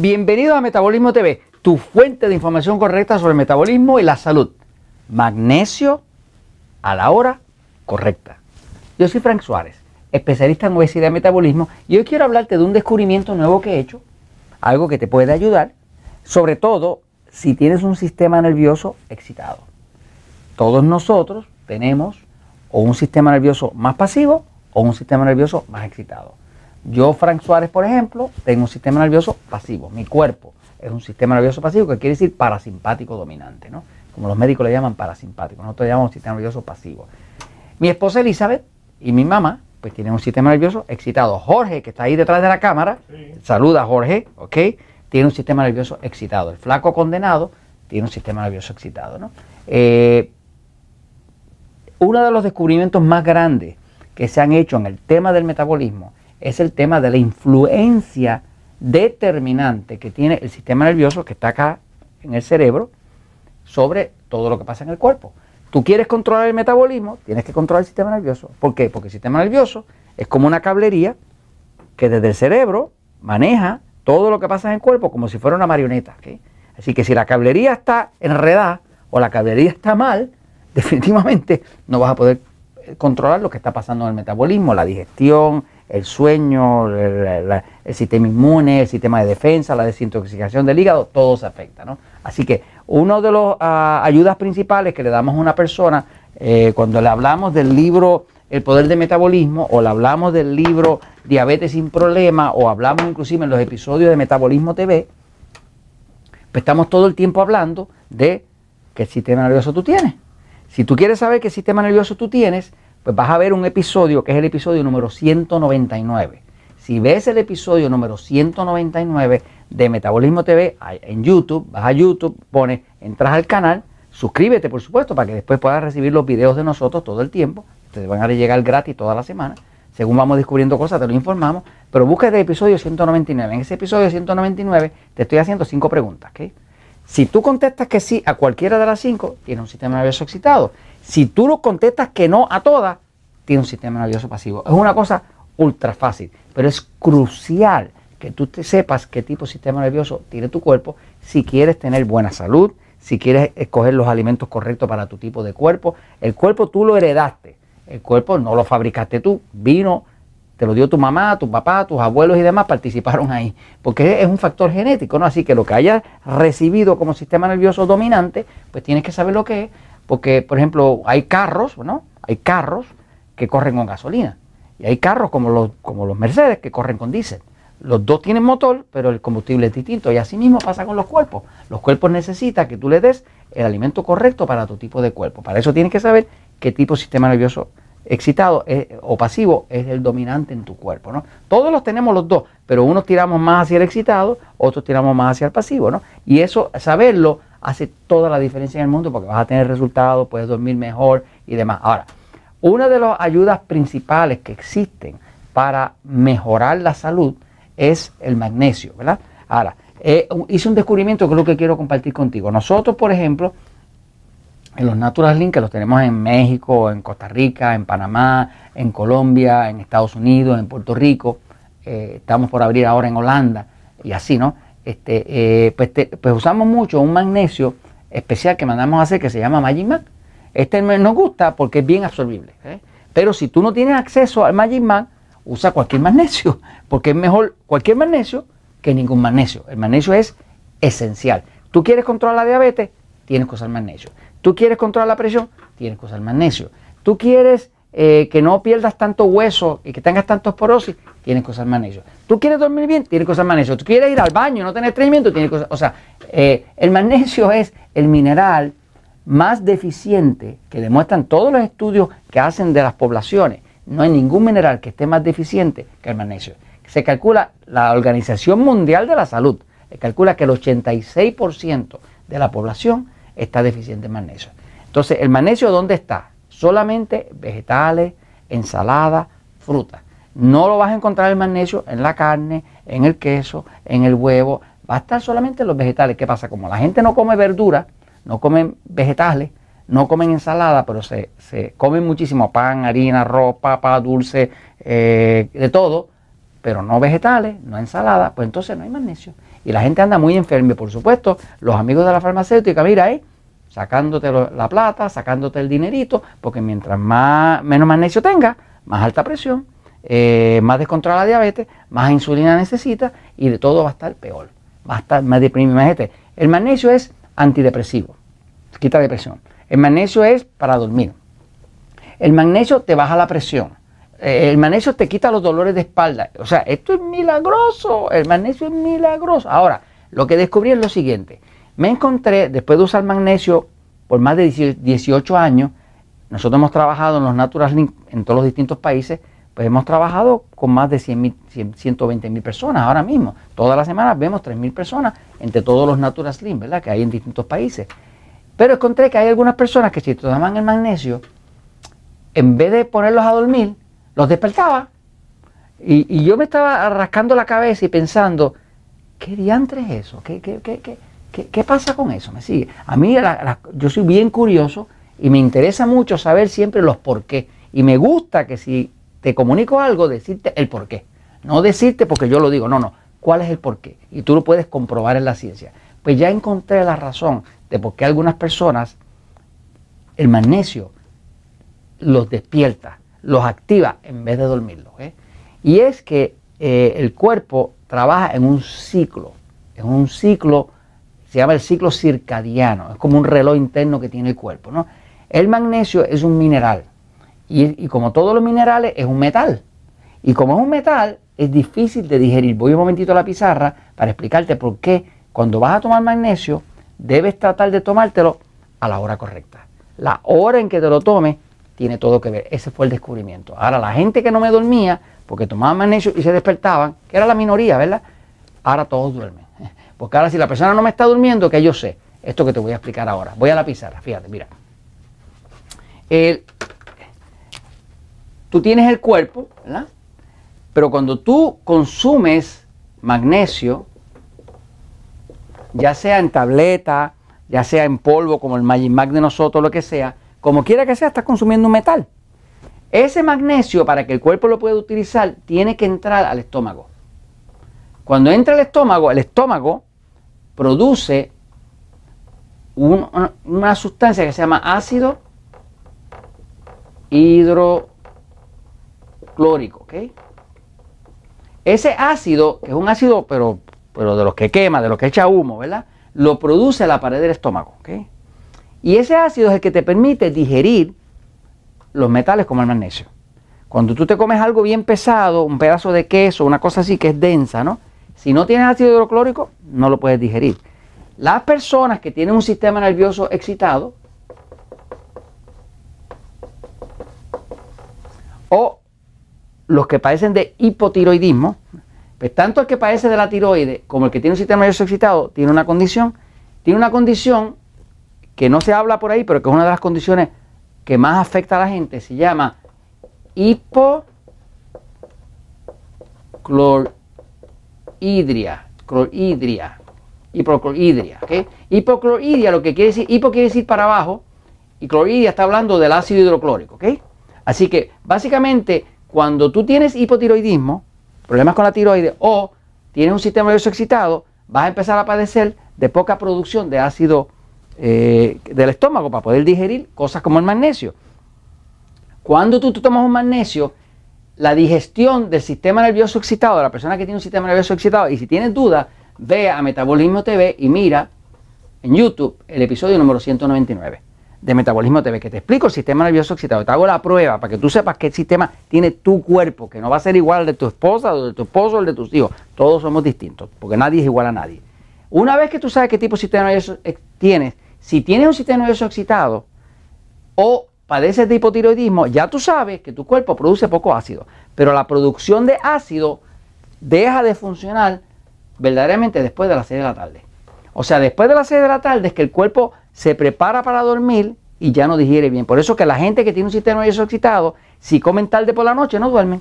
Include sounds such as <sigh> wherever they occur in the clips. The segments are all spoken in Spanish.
Bienvenido a Metabolismo TV, tu fuente de información correcta sobre el metabolismo y la salud. Magnesio a la hora correcta. Yo soy Frank Suárez, especialista en obesidad y metabolismo, y hoy quiero hablarte de un descubrimiento nuevo que he hecho, algo que te puede ayudar, sobre todo si tienes un sistema nervioso excitado. Todos nosotros tenemos o un sistema nervioso más pasivo o un sistema nervioso más excitado. Yo, Frank Suárez, por ejemplo, tengo un sistema nervioso pasivo. Mi cuerpo es un sistema nervioso pasivo que quiere decir parasimpático dominante, ¿no? Como los médicos le llaman parasimpático, nosotros le llamamos sistema nervioso pasivo. Mi esposa Elizabeth y mi mamá, pues tienen un sistema nervioso excitado. Jorge, que está ahí detrás de la cámara, saluda Jorge, ¿ok? Tiene un sistema nervioso excitado. El flaco condenado tiene un sistema nervioso excitado, ¿no? Eh, uno de los descubrimientos más grandes que se han hecho en el tema del metabolismo es el tema de la influencia determinante que tiene el sistema nervioso que está acá en el cerebro sobre todo lo que pasa en el cuerpo. Tú quieres controlar el metabolismo, tienes que controlar el sistema nervioso. ¿Por qué? Porque el sistema nervioso es como una cablería que desde el cerebro maneja todo lo que pasa en el cuerpo como si fuera una marioneta. Así que si la cablería está enredada o la cablería está mal, <laughs> definitivamente no vas a poder controlar lo que está pasando en el metabolismo, la digestión, el sueño, el, sistema inmune, el sistema de defensa, la desintoxicación del hígado, todo se afecta. ¿no? Así que una de las ah, ayudas principales que le damos a una persona eh, cuando le hablamos del libro El poder del metabolismo o le hablamos del libro Diabetes sin problema o hablamos inclusive en los episodios de Metabolismo TV, pues estamos todo el tiempo hablando de qué sistema nervioso tú tienes. Si tú quieres saber qué sistema nervioso tú tienes, pues vas a ver un episodio que es el episodio número 199. Si ves el episodio número 199 de Metabolismo TV en YouTube, vas a YouTube, pones, entras al canal, suscríbete por supuesto para que después puedas recibir los videos de nosotros todo el tiempo. Te van a llegar gratis toda la semana. Según vamos descubriendo cosas, te lo informamos. Pero busca el episodio 199. En ese episodio 199 te estoy haciendo cinco preguntas. ¿okay? Si tú contestas que sí a cualquiera de las cinco, tienes un sistema nervioso excitado. Si tú lo contestas que no a todas, tienes un sistema nervioso pasivo. Es una cosa ultra fácil, pero es crucial que tú te sepas qué tipo de sistema nervioso tiene tu cuerpo si quieres tener buena salud, si quieres escoger los alimentos correctos para tu tipo de cuerpo. El cuerpo tú lo heredaste, el cuerpo no lo fabricaste tú, vino te lo dio tu mamá, tu papá, tus abuelos y demás participaron ahí, porque es un factor genético, ¿no? Así que lo que hayas recibido como sistema nervioso dominante, pues tienes que saber lo que es, porque, por ejemplo, hay carros, ¿no? Hay carros que corren con gasolina, y hay carros como los, como los Mercedes que corren con diésel. Los dos tienen motor, pero el combustible es distinto. Y así mismo pasa con los cuerpos. Los cuerpos necesitan que tú le des el alimento correcto para tu tipo de cuerpo. Para eso tienes que saber qué tipo de sistema nervioso excitado o pasivo es el dominante en tu cuerpo, ¿no? Todos los tenemos los dos, pero unos tiramos más hacia el excitado, otros tiramos más hacia el pasivo, ¿no? Y eso, saberlo, hace toda la diferencia en el mundo porque vas a tener resultados, puedes dormir mejor y demás. Ahora, una de las ayudas principales que existen para mejorar la salud es el magnesio, ¿verdad? Ahora, eh, hice un descubrimiento que es lo que quiero compartir contigo. Nosotros, por ejemplo, en los Natural Link, que los tenemos en México, en Costa Rica, en Panamá, en Colombia, en Estados Unidos, en Puerto Rico, eh, estamos por abrir ahora en Holanda y así, ¿no? Este, eh, pues, pues, usamos mucho un magnesio especial que mandamos a hacer que se llama Magic Mag. Este nos gusta porque es bien absorbible. ¿eh? Pero si tú no tienes acceso al Magic Mag, usa cualquier magnesio, <laughs> porque es mejor cualquier magnesio que ningún magnesio. El magnesio es esencial. ¿Tú quieres controlar la diabetes? Tienes que usar magnesio. Tú quieres controlar la presión, tienes que usar magnesio. Tú quieres eh, que no pierdas tanto hueso y que tengas tanto esporosis, tienes que usar magnesio. Tú quieres dormir bien, tienes que usar magnesio. Tú quieres ir al baño no tener estreñimiento, tienes usar. O sea, eh, el magnesio es el mineral más deficiente que demuestran todos los estudios que hacen de las poblaciones. No hay ningún mineral que esté más deficiente que el magnesio. Se calcula, la Organización Mundial de la Salud calcula que el 86% de la población está deficiente en magnesio. Entonces, ¿el magnesio dónde está? Solamente vegetales, ensaladas, frutas. No lo vas a encontrar el magnesio en la carne, en el queso, en el huevo. Va a estar solamente en los vegetales. ¿Qué pasa? Como la gente no come verdura, no come vegetales, no comen ensalada, pero se, se comen muchísimo pan, harina, arroz, papa, dulce, eh, de todo, pero no vegetales, no ensalada, pues entonces no hay magnesio. Y la gente anda muy enferma. Por supuesto, los amigos de la farmacéutica, mira ahí, sacándote la plata, sacándote el dinerito, porque mientras más, menos magnesio tenga, más alta presión, eh, más descontrolada diabetes, más insulina necesita y de todo va a estar peor. Va a estar más deprimido. Imagínate, el magnesio es antidepresivo, quita depresión. El magnesio es para dormir. El magnesio te baja la presión. Eh, el magnesio te quita los dolores de espalda. O sea, esto es milagroso. El magnesio es milagroso. Ahora, lo que descubrí es lo siguiente. Me encontré, después de usar magnesio por más de 18 años, nosotros hemos trabajado en los Natural en todos los distintos países, pues hemos trabajado con más de 100, 120 mil personas ahora mismo. Todas las semanas vemos 3 mil personas entre todos los Natural Slim, ¿verdad? Que hay en distintos países. Pero encontré que hay algunas personas que si tomaban el magnesio, en vez de ponerlos a dormir, los despertaba. Y, yo me estaba rascando la cabeza y pensando, ¿qué diantre es eso? ¿Qué, qué, qué, qué pasa con eso? ¿Me sigue? A mí yo soy bien curioso y me interesa mucho saber siempre los por qué. Y me gusta que si te comunico algo, decirte el por qué. No decirte porque yo lo digo, no, no. ¿Cuál es el por qué? Y tú lo puedes comprobar en la ciencia. Pues ya encontré la razón de por qué algunas personas el magnesio los despierta, los activa en vez de dormirlos. ¿eh? Y es que eh, el cuerpo trabaja en un ciclo, en un ciclo, se llama el ciclo circadiano, es como un reloj interno que tiene el cuerpo. ¿no? El magnesio es un mineral y, como todos los minerales es un metal. Y como es un metal, es difícil de digerir. Voy un momentito a la pizarra para explicarte por qué cuando vas a tomar magnesio debes tratar de tomártelo a la hora correcta. La hora en que te lo tomes tiene todo que ver. Ese fue el descubrimiento. Ahora, la gente que no me dormía, porque tomaban magnesio y se despertaban, que era la minoría, ¿verdad? Ahora todos duermen. <laughs> Porque ahora si la persona no me está durmiendo, que yo sé, esto que te voy a explicar ahora. Voy a la pizarra, fíjate, mira. Tú tienes el cuerpo, ¿verdad? Pero cuando tú consumes magnesio, ya sea en tableta, ya sea en polvo como el Magic Mag de nosotros, lo que sea, como quiera que sea, estás consumiendo un metal. Ese magnesio, para que el cuerpo lo pueda utilizar, tiene que entrar al estómago. Cuando entra al estómago, el estómago produce una, sustancia que se llama ácido hidroclórico. Ese ácido, que es un ácido, pero pero de los que quema, de los que echa humo, ¿verdad? Lo produce la pared del estómago. Y ese ácido es el que te permite digerir los metales como el magnesio. Cuando tú te comes algo bien pesado, un pedazo de queso, una cosa así que es densa, ¿no? Si no tienes ácido hidroclórico, no lo puedes digerir. Las personas que tienen un sistema nervioso excitado o los que padecen de hipotiroidismo, pues tanto el que padece de la tiroides como el que tiene un sistema nervioso excitado tiene una condición, tiene una condición que no se habla por ahí, pero que es una de las condiciones que más afecta a la gente, se llama hipocloridria, cloridria, hipocloridria, ¿ok? Hipocloridria, lo que quiere decir, hipo quiere decir para abajo, y cloridria está hablando del ácido hidroclórico, ¿ok? Así que básicamente cuando tú tienes hipotiroidismo, problemas con la tiroides o tienes un sistema nervioso excitado, vas a empezar a padecer de poca producción de ácido eh, del estómago para poder digerir cosas como el magnesio. Cuando tú, tomas un magnesio, la digestión del sistema nervioso excitado, de la persona que tiene un sistema nervioso excitado, y si tienes dudas, ve a Metabolismo TV y mira en YouTube el episodio número 199 de Metabolismo TV, que te explico el sistema nervioso excitado, te hago la prueba para que tú sepas qué sistema tiene tu cuerpo, que no va a ser igual al de tu esposa, o de tu esposo, o el de tus hijos. Todos somos distintos, porque nadie es igual a nadie. Una vez que tú sabes qué tipo de sistema nervioso tienes, si tienes un sistema nervioso excitado o padeces de hipotiroidismo, ya tú sabes que tu cuerpo produce poco ácido, pero la producción de ácido deja de funcionar verdaderamente después de las 6 de la tarde. O sea, después de las 6 de la tarde es que el cuerpo se prepara para dormir y ya no digiere bien. Por eso que la gente que tiene un sistema nervioso excitado, si comen tarde por la noche, no duermen.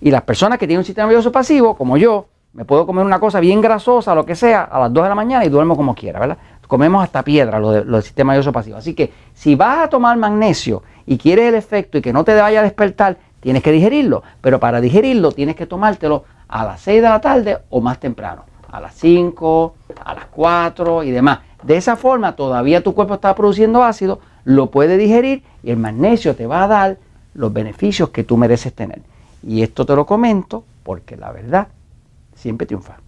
Y las personas que tienen un sistema nervioso pasivo, como yo, me puedo comer una cosa bien grasosa, lo que sea, a las 2 de la mañana y duermo como quiera, ¿verdad? Comemos hasta piedra, lo, del sistema nervioso pasivo. Así que si vas a tomar magnesio y quieres el efecto y que no te vaya a despertar, tienes que digerirlo. Pero para digerirlo tienes que tomártelo a las 6 de la tarde o más temprano, a las 5, a las 4 y demás. De esa forma todavía tu cuerpo está produciendo ácido, lo puede digerir y el magnesio te va a dar los beneficios que tú mereces tener. Y esto te lo comento porque la verdad siempre triunfa.